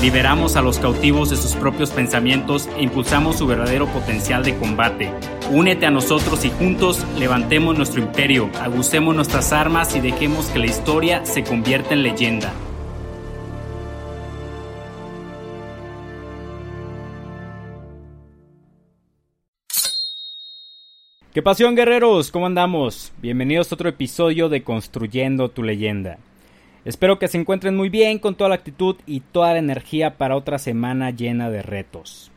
Liberamos a los cautivos de sus propios pensamientos e impulsamos su verdadero potencial de combate. Únete a nosotros y juntos levantemos nuestro imperio, agucemos nuestras armas y dejemos que la historia se convierta en leyenda. ¿Qué pasión guerreros? ¿Cómo andamos? Bienvenidos a otro episodio de Construyendo tu leyenda. Espero que se encuentren muy bien con toda la actitud y toda la energía para otra semana llena de retos.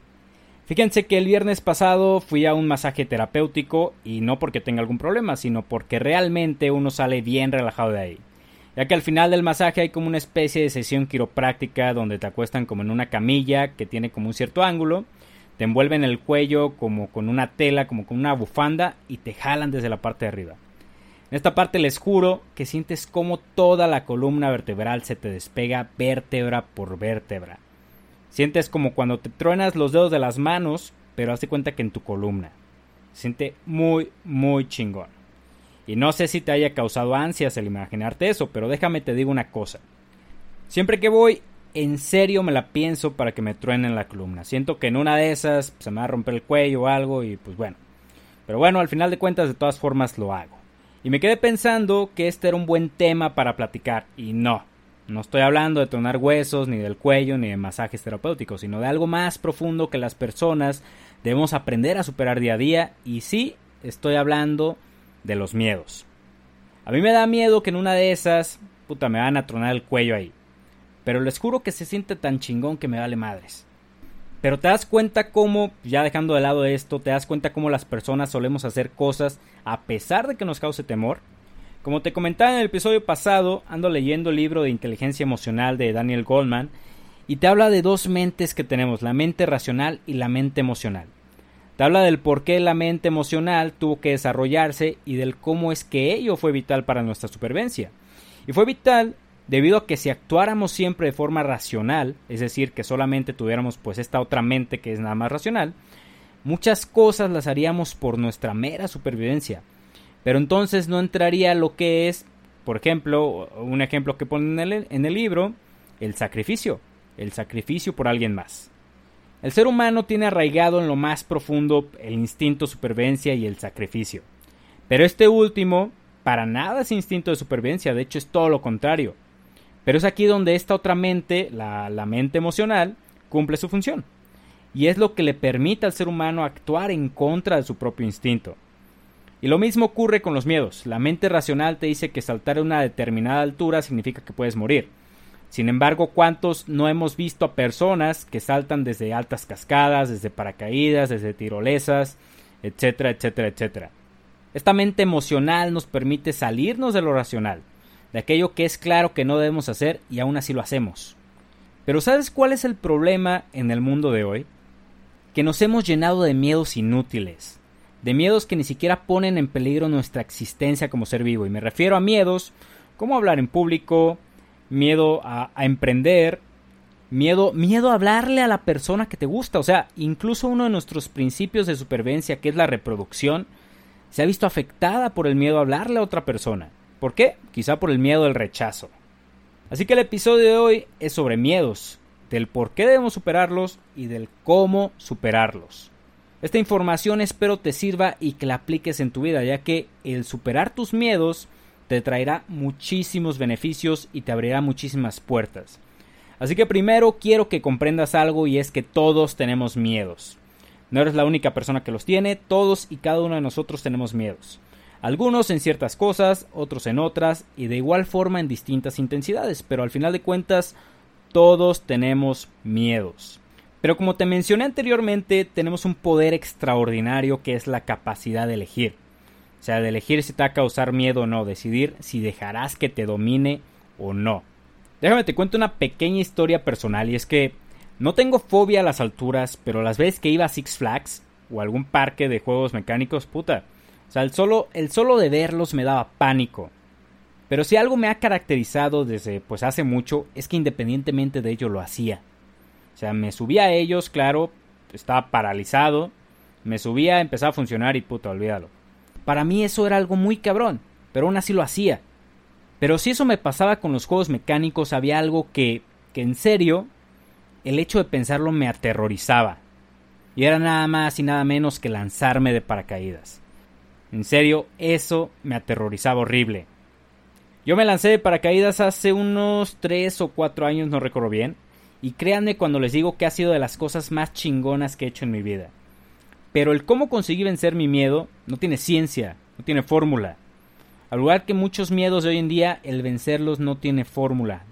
Fíjense que el viernes pasado fui a un masaje terapéutico y no porque tenga algún problema, sino porque realmente uno sale bien relajado de ahí. Ya que al final del masaje hay como una especie de sesión quiropráctica donde te acuestan como en una camilla que tiene como un cierto ángulo, te envuelven el cuello como con una tela, como con una bufanda y te jalan desde la parte de arriba. En esta parte les juro que sientes como toda la columna vertebral se te despega vértebra por vértebra. Sientes como cuando te truenas los dedos de las manos, pero hazte cuenta que en tu columna. siente muy, muy chingón. Y no sé si te haya causado ansias el imaginarte eso, pero déjame te digo una cosa. Siempre que voy, en serio me la pienso para que me truenen la columna. Siento que en una de esas se me va a romper el cuello o algo y pues bueno. Pero bueno, al final de cuentas de todas formas lo hago. Y me quedé pensando que este era un buen tema para platicar. Y no, no estoy hablando de tronar huesos, ni del cuello, ni de masajes terapéuticos, sino de algo más profundo que las personas debemos aprender a superar día a día. Y sí, estoy hablando de los miedos. A mí me da miedo que en una de esas, puta, me van a tronar el cuello ahí. Pero les juro que se siente tan chingón que me vale madres. Pero te das cuenta cómo, ya dejando de lado esto, te das cuenta cómo las personas solemos hacer cosas a pesar de que nos cause temor. Como te comentaba en el episodio pasado, ando leyendo el libro de inteligencia emocional de Daniel Goldman y te habla de dos mentes que tenemos, la mente racional y la mente emocional. Te habla del por qué la mente emocional tuvo que desarrollarse y del cómo es que ello fue vital para nuestra supervivencia. Y fue vital debido a que si actuáramos siempre de forma racional, es decir, que solamente tuviéramos pues esta otra mente que es nada más racional, muchas cosas las haríamos por nuestra mera supervivencia. Pero entonces no entraría lo que es, por ejemplo, un ejemplo que ponen en el, en el libro, el sacrificio, el sacrificio por alguien más. El ser humano tiene arraigado en lo más profundo el instinto de supervivencia y el sacrificio. Pero este último, para nada es instinto de supervivencia, de hecho es todo lo contrario. Pero es aquí donde esta otra mente, la, mente emocional, cumple su función. Y es lo que le permite al ser humano actuar en contra de su propio instinto. Y lo mismo ocurre con los miedos. La mente racional te dice que saltar a una determinada altura significa que puedes morir. Sin embargo, ¿cuántos no hemos visto a personas que saltan desde altas cascadas, desde paracaídas, desde tirolesas, etcétera, etcétera, etcétera? Esta mente emocional nos permite salirnos de lo racional de aquello que es claro que no debemos hacer y aún así lo hacemos. Pero ¿sabes cuál es el problema en el mundo de hoy? Que nos hemos llenado de miedos inútiles, de miedos que ni siquiera ponen en peligro nuestra existencia como ser vivo. Y me refiero a miedos como hablar en público, miedo a, emprender, miedo, miedo a hablarle a la persona que te gusta. O sea, incluso uno de nuestros principios de supervivencia, que es la reproducción, se ha visto afectada por el miedo a hablarle a otra persona. ¿Por qué? Quizá por el miedo al rechazo. Así que el episodio de hoy es sobre miedos, del por qué debemos superarlos y del cómo superarlos. Esta información espero te sirva y que la apliques en tu vida, ya que el superar tus miedos te traerá muchísimos beneficios y te abrirá muchísimas puertas. Así que primero quiero que comprendas algo y es que todos tenemos miedos. No eres la única persona que los tiene, todos y cada uno de nosotros tenemos miedos. Algunos en ciertas cosas, otros en otras y de igual forma en distintas intensidades, pero al final de cuentas todos tenemos miedos. Pero como te mencioné anteriormente, tenemos un poder extraordinario que es la capacidad de elegir. O sea, de elegir si te va a causar miedo o no, decidir si dejarás que te domine o no. Déjame te cuento una pequeña historia personal y es que no tengo fobia a las alturas, pero las veces que iba a Six Flags o algún parque de juegos mecánicos, puta. O sea, el solo, el solo de verlos me daba pánico. Pero si algo me ha caracterizado desde pues hace mucho es que independientemente de ello lo hacía. O sea, me subía a ellos, claro, estaba paralizado, me subía, empezaba a funcionar y puta, olvídalo. Para mí eso era algo muy cabrón, pero aún así lo hacía. Pero si eso me pasaba con los juegos mecánicos, había algo que, que en serio, el hecho de pensarlo me aterrorizaba. Y era nada más y nada menos que lanzarme de paracaídas. En serio, eso me aterrorizaba horrible. Yo me lancé de paracaídas hace unos 3 o 4 años, no recuerdo bien. Y créanme cuando les digo que ha sido de las cosas más chingonas que he hecho en mi vida. Pero el cómo conseguí vencer mi miedo no tiene ciencia, no tiene fórmula. Al lugar que muchos miedos de hoy en día, el vencerlos no tiene fórmula.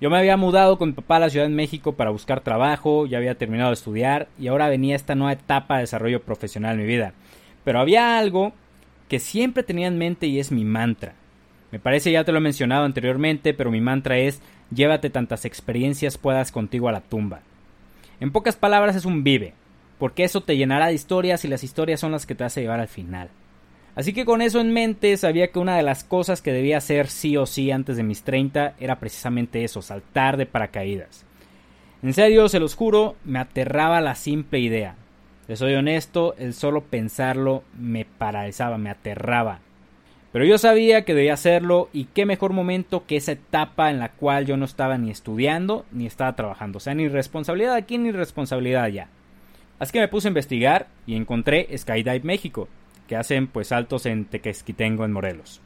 Yo me había mudado con mi papá a la Ciudad de México para buscar trabajo, ya había terminado de estudiar y ahora venía esta nueva etapa de desarrollo profesional en mi vida. Pero había algo que siempre tenía en mente y es mi mantra. Me parece ya te lo he mencionado anteriormente, pero mi mantra es llévate tantas experiencias puedas contigo a la tumba. En pocas palabras es un vive, porque eso te llenará de historias y las historias son las que te hace llevar al final. Así que con eso en mente sabía que una de las cosas que debía hacer sí o sí antes de mis 30 era precisamente eso, saltar de paracaídas. En serio, se los juro, me aterraba la simple idea. Les soy honesto, el solo pensarlo me paralizaba, me aterraba. Pero yo sabía que debía hacerlo y qué mejor momento que esa etapa en la cual yo no estaba ni estudiando ni estaba trabajando. O sea, ni responsabilidad aquí ni responsabilidad allá. Así que me puse a investigar y encontré Skydive México, que hacen pues saltos en Tequesquitengo en Morelos.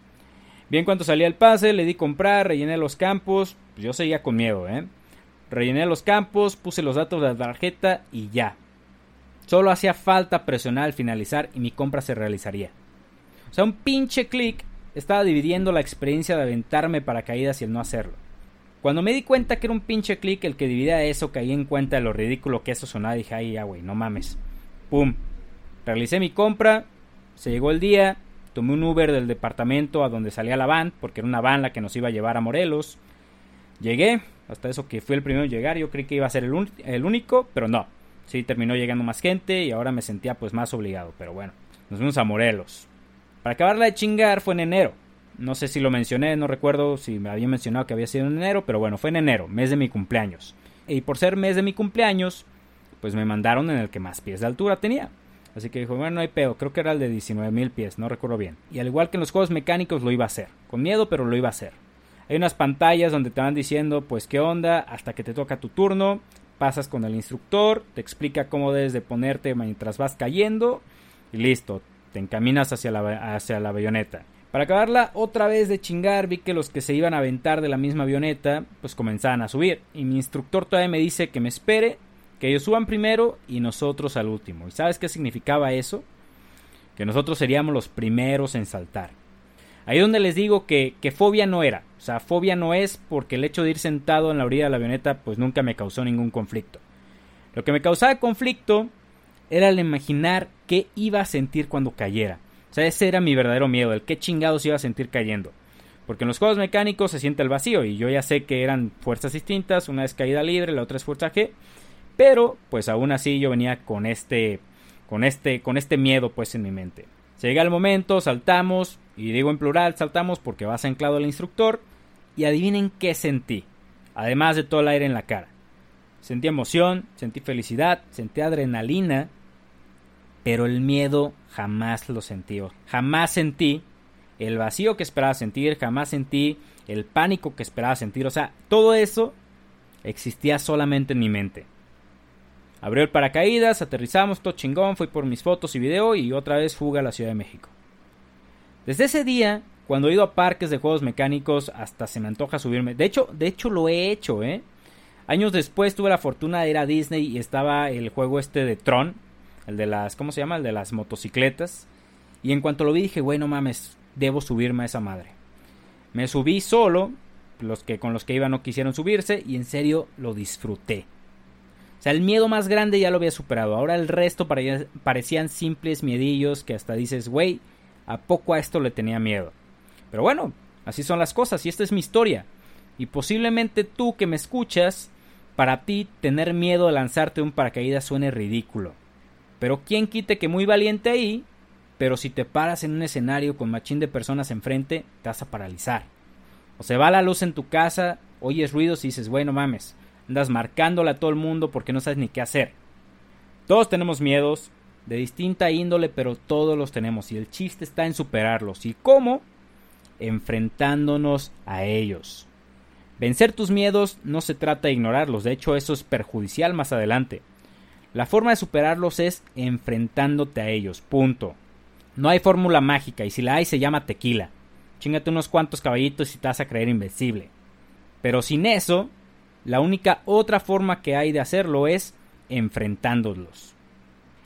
Bien, cuando salía el pase, le di comprar, rellené los campos, yo seguía con miedo, ¿eh? Rellené los campos, puse los datos de la tarjeta y ya. Solo hacía falta presionar al finalizar y mi compra se realizaría. O sea, un pinche clic estaba dividiendo la experiencia de aventarme paracaídas y el no hacerlo. Cuando me di cuenta que era un pinche clic el que dividía eso, caí en cuenta de lo ridículo que eso sonaba dije, ay, ya, güey, no mames. Pum. Realicé mi compra, se llegó el día, tomé un Uber del departamento a donde salía la van, porque era una van la que nos iba a llevar a Morelos. Llegué, hasta eso que fui el primero en llegar, yo creí que iba a ser el único, pero no. Sí, terminó llegando más gente y ahora me sentía pues más obligado, pero bueno, nos fuimos a Morelos. Para acabarla de chingar fue en enero. No sé si lo mencioné, no recuerdo si me había mencionado que había sido en enero, pero bueno, fue en enero, mes de mi cumpleaños. Y por ser mes de mi cumpleaños, pues me mandaron en el que más pies de altura tenía. Así que dijo, bueno, no hay pedo, creo que era el de 19.000 pies, no recuerdo bien. Y al igual que en los juegos mecánicos lo iba a hacer, con miedo, pero lo iba a hacer. Hay unas pantallas donde te van diciendo, pues qué onda, hasta que te toca tu turno, pasas con el instructor, te explica cómo debes de ponerte mientras vas cayendo y listo, te encaminas hacia la, hacia la avioneta. Para acabarla otra vez de chingar, vi que los que se iban a aventar de la misma avioneta, pues comenzaban a subir. Y mi instructor todavía me dice que me espere, que ellos suban primero y nosotros al último. ¿Y sabes qué significaba eso? Que nosotros seríamos los primeros en saltar. Ahí donde les digo que, que fobia no era. O sea, fobia no es porque el hecho de ir sentado en la orilla de la avioneta pues nunca me causó ningún conflicto. Lo que me causaba conflicto era el imaginar qué iba a sentir cuando cayera. O sea, ese era mi verdadero miedo, el qué chingados iba a sentir cayendo. Porque en los juegos mecánicos se siente el vacío y yo ya sé que eran fuerzas distintas, una es caída libre, la otra es fuerza G, pero pues aún así yo venía con este con este con este miedo pues en mi mente. Se llega el momento, saltamos y digo en plural, saltamos porque vas anclado al instructor y adivinen qué sentí, además de todo el aire en la cara. Sentí emoción, sentí felicidad, sentí adrenalina, pero el miedo jamás lo sentí. Jamás sentí el vacío que esperaba sentir, jamás sentí el pánico que esperaba sentir. O sea, todo eso existía solamente en mi mente. Abrió el paracaídas, aterrizamos, todo chingón, fui por mis fotos y video y otra vez fuga a la Ciudad de México. Desde ese día, cuando he ido a parques de juegos mecánicos, hasta se me antoja subirme. De hecho, de hecho lo he hecho, ¿eh? Años después tuve la fortuna de ir a Disney y estaba el juego este de Tron, el de las, ¿cómo se llama? El de las motocicletas. Y en cuanto lo vi dije, bueno mames, debo subirme a esa madre. Me subí solo, los que con los que iba no quisieron subirse y en serio lo disfruté. O sea, el miedo más grande ya lo había superado. Ahora el resto parecían simples miedillos que hasta dices, güey, ¿a poco a esto le tenía miedo? Pero bueno, así son las cosas y esta es mi historia. Y posiblemente tú que me escuchas, para ti tener miedo de lanzarte un paracaídas suene ridículo. Pero quién quite que muy valiente ahí, pero si te paras en un escenario con machín de personas enfrente, te vas a paralizar. O se va la luz en tu casa, oyes ruidos y dices, bueno mames, andas marcándole a todo el mundo porque no sabes ni qué hacer. Todos tenemos miedos, de distinta índole, pero todos los tenemos y el chiste está en superarlos. ¿Y cómo? Enfrentándonos a ellos. Vencer tus miedos no se trata de ignorarlos, de hecho eso es perjudicial más adelante. La forma de superarlos es enfrentándote a ellos, punto. No hay fórmula mágica y si la hay se llama tequila. Chingate unos cuantos caballitos y te vas a creer invencible. Pero sin eso, la única otra forma que hay de hacerlo es enfrentándolos.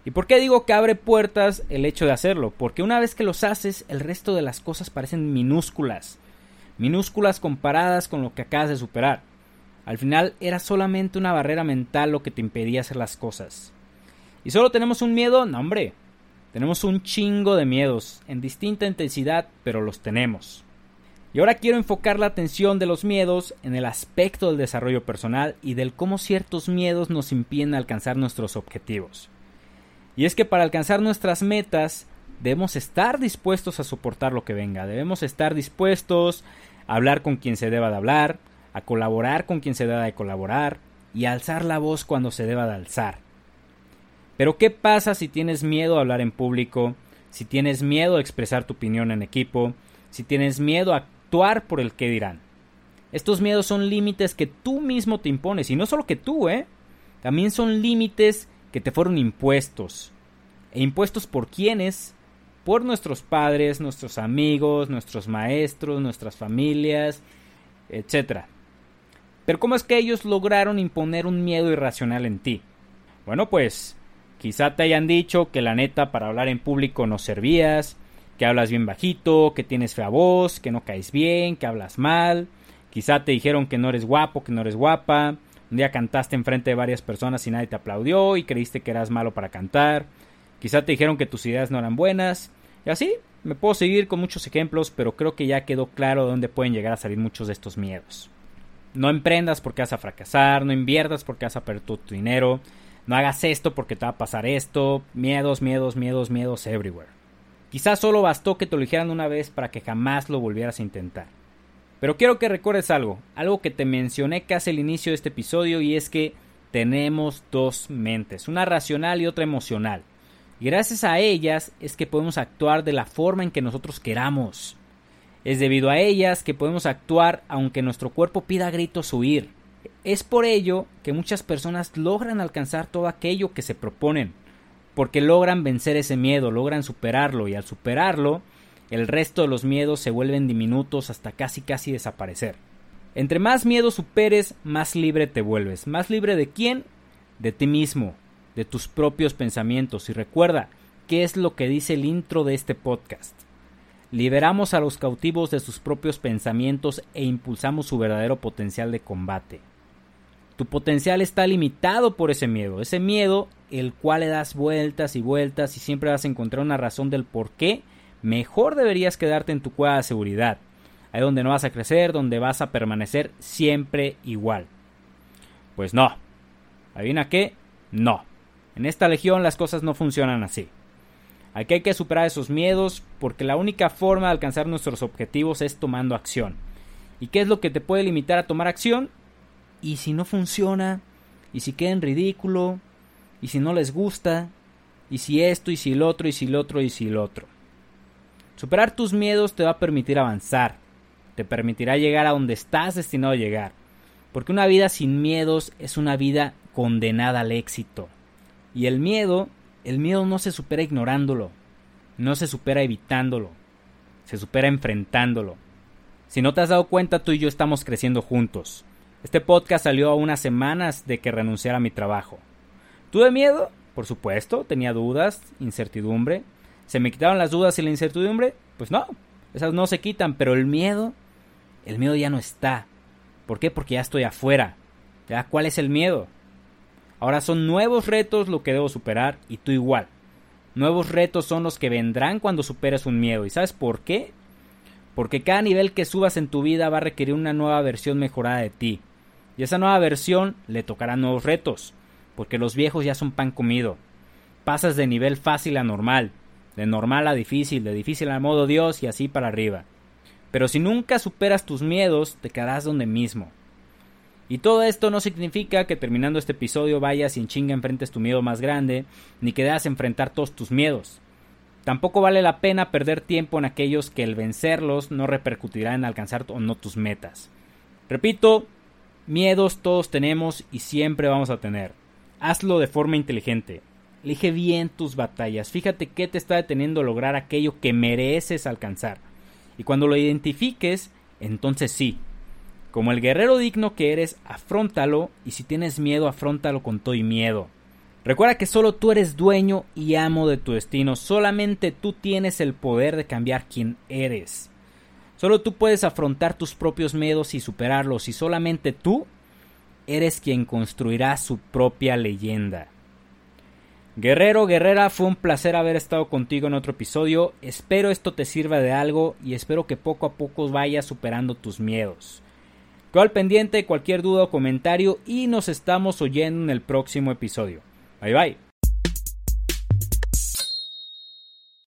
¿Y por qué digo que abre puertas el hecho de hacerlo? Porque una vez que los haces, el resto de las cosas parecen minúsculas. Minúsculas comparadas con lo que acabas de superar. Al final era solamente una barrera mental lo que te impedía hacer las cosas. ¿Y solo tenemos un miedo? No, hombre. Tenemos un chingo de miedos, en distinta intensidad, pero los tenemos. Y ahora quiero enfocar la atención de los miedos en el aspecto del desarrollo personal y del cómo ciertos miedos nos impiden alcanzar nuestros objetivos. Y es que para alcanzar nuestras metas debemos estar dispuestos a soportar lo que venga, debemos estar dispuestos a hablar con quien se deba de hablar, a colaborar con quien se deba de colaborar y a alzar la voz cuando se deba de alzar. Pero ¿qué pasa si tienes miedo a hablar en público, si tienes miedo a expresar tu opinión en equipo, si tienes miedo a actuar por el que dirán? Estos miedos son límites que tú mismo te impones, y no solo que tú, ¿eh? También son límites que te fueron impuestos. ¿E impuestos por quiénes? Por nuestros padres, nuestros amigos, nuestros maestros, nuestras familias, etc. Pero ¿cómo es que ellos lograron imponer un miedo irracional en ti? Bueno, pues quizá te hayan dicho que la neta para hablar en público no servías, que hablas bien bajito, que tienes fea voz, que no caes bien, que hablas mal. Quizá te dijeron que no eres guapo, que no eres guapa. Un día cantaste enfrente de varias personas y nadie te aplaudió y creíste que eras malo para cantar. Quizá te dijeron que tus ideas no eran buenas. Y así, me puedo seguir con muchos ejemplos, pero creo que ya quedó claro de dónde pueden llegar a salir muchos de estos miedos. No emprendas porque vas a fracasar, no inviertas porque vas a perder tu, dinero, no hagas esto porque te va a pasar esto, miedos, miedos, miedos, miedos everywhere. Quizás solo bastó que te lo dijeran una vez para que jamás lo volvieras a intentar. Pero quiero que recuerdes algo, algo que te mencioné casi al inicio de este episodio y es que tenemos dos mentes, una racional y otra emocional. Y gracias a ellas es que podemos actuar de la forma en que nosotros queramos. Es debido a ellas que podemos actuar aunque nuestro cuerpo pida gritos huir. Es por ello que muchas personas logran alcanzar todo aquello que se proponen, porque logran vencer ese miedo, logran superarlo y al superarlo, el resto de los miedos se vuelven diminutos hasta casi casi desaparecer. Entre más miedo superes, más libre te vuelves. ¿Más libre de quién? De ti mismo, de tus propios pensamientos. Y recuerda, ¿qué es lo que dice el intro de este podcast? Liberamos a los cautivos de sus propios pensamientos e impulsamos su verdadero potencial de combate. Tu potencial está limitado por ese miedo, ese miedo el cual le das vueltas y vueltas y siempre vas a encontrar una razón del por qué mejor deberías quedarte en tu cueva de seguridad, ahí donde no vas a crecer, donde vas a permanecer siempre igual. Pues no. ¿Adivina qué? No. En esta legión las cosas no funcionan así. Aquí hay que superar esos miedos porque la única forma de alcanzar nuestros objetivos es tomando acción. ¿Y qué es lo que te puede limitar a tomar acción? ¿Y si no funciona? ¿Y si queda en ridículo? ¿Y si no les gusta? ¿Y si esto? ¿Y si el otro? ¿Y si el otro? ¿Y si el otro? Superar tus miedos te va a permitir avanzar. Te permitirá llegar a donde estás destinado a llegar. Porque una vida sin miedos es una vida condenada al éxito. Y el miedo el miedo no se supera ignorándolo, no se supera evitándolo, se supera enfrentándolo. Si no te has dado cuenta, tú y yo estamos creciendo juntos. Este podcast salió a unas semanas de que renunciara a mi trabajo. ¿Tuve miedo? Por supuesto, tenía dudas, incertidumbre. ¿Se me quitaron las dudas y la incertidumbre? Pues no, esas no se quitan, pero el miedo, el miedo ya no está. ¿Por qué? Porque ya estoy afuera. ¿Ya cuál es el miedo? Ahora son nuevos retos lo que debo superar y tú igual. Nuevos retos son los que vendrán cuando superes un miedo. ¿Y sabes por qué? Porque cada nivel que subas en tu vida va a requerir una nueva versión mejorada de ti. Y esa nueva versión le tocará nuevos retos, porque los viejos ya son pan comido. Pasas de nivel fácil a normal, de normal a difícil, de difícil a modo Dios y así para arriba. Pero si nunca superas tus miedos, te quedarás donde mismo. Y todo esto no significa que terminando este episodio vayas y en chinga enfrentes tu miedo más grande, ni que debas enfrentar todos tus miedos. Tampoco vale la pena perder tiempo en aquellos que el vencerlos no repercutirá en alcanzar o no tus metas. Repito, miedos todos tenemos y siempre vamos a tener. Hazlo de forma inteligente. Elige bien tus batallas. Fíjate qué te está deteniendo a lograr aquello que mereces alcanzar. Y cuando lo identifiques, entonces sí, como el guerrero digno que eres, afróntalo y si tienes miedo, afróntalo con todo y miedo. Recuerda que solo tú eres dueño y amo de tu destino, solamente tú tienes el poder de cambiar quién eres. Solo tú puedes afrontar tus propios miedos y superarlos y solamente tú eres quien construirá su propia leyenda. Guerrero, guerrera, fue un placer haber estado contigo en otro episodio. Espero esto te sirva de algo y espero que poco a poco vayas superando tus miedos. Quedo al pendiente cualquier duda o comentario y nos estamos oyendo en el próximo episodio. Bye bye.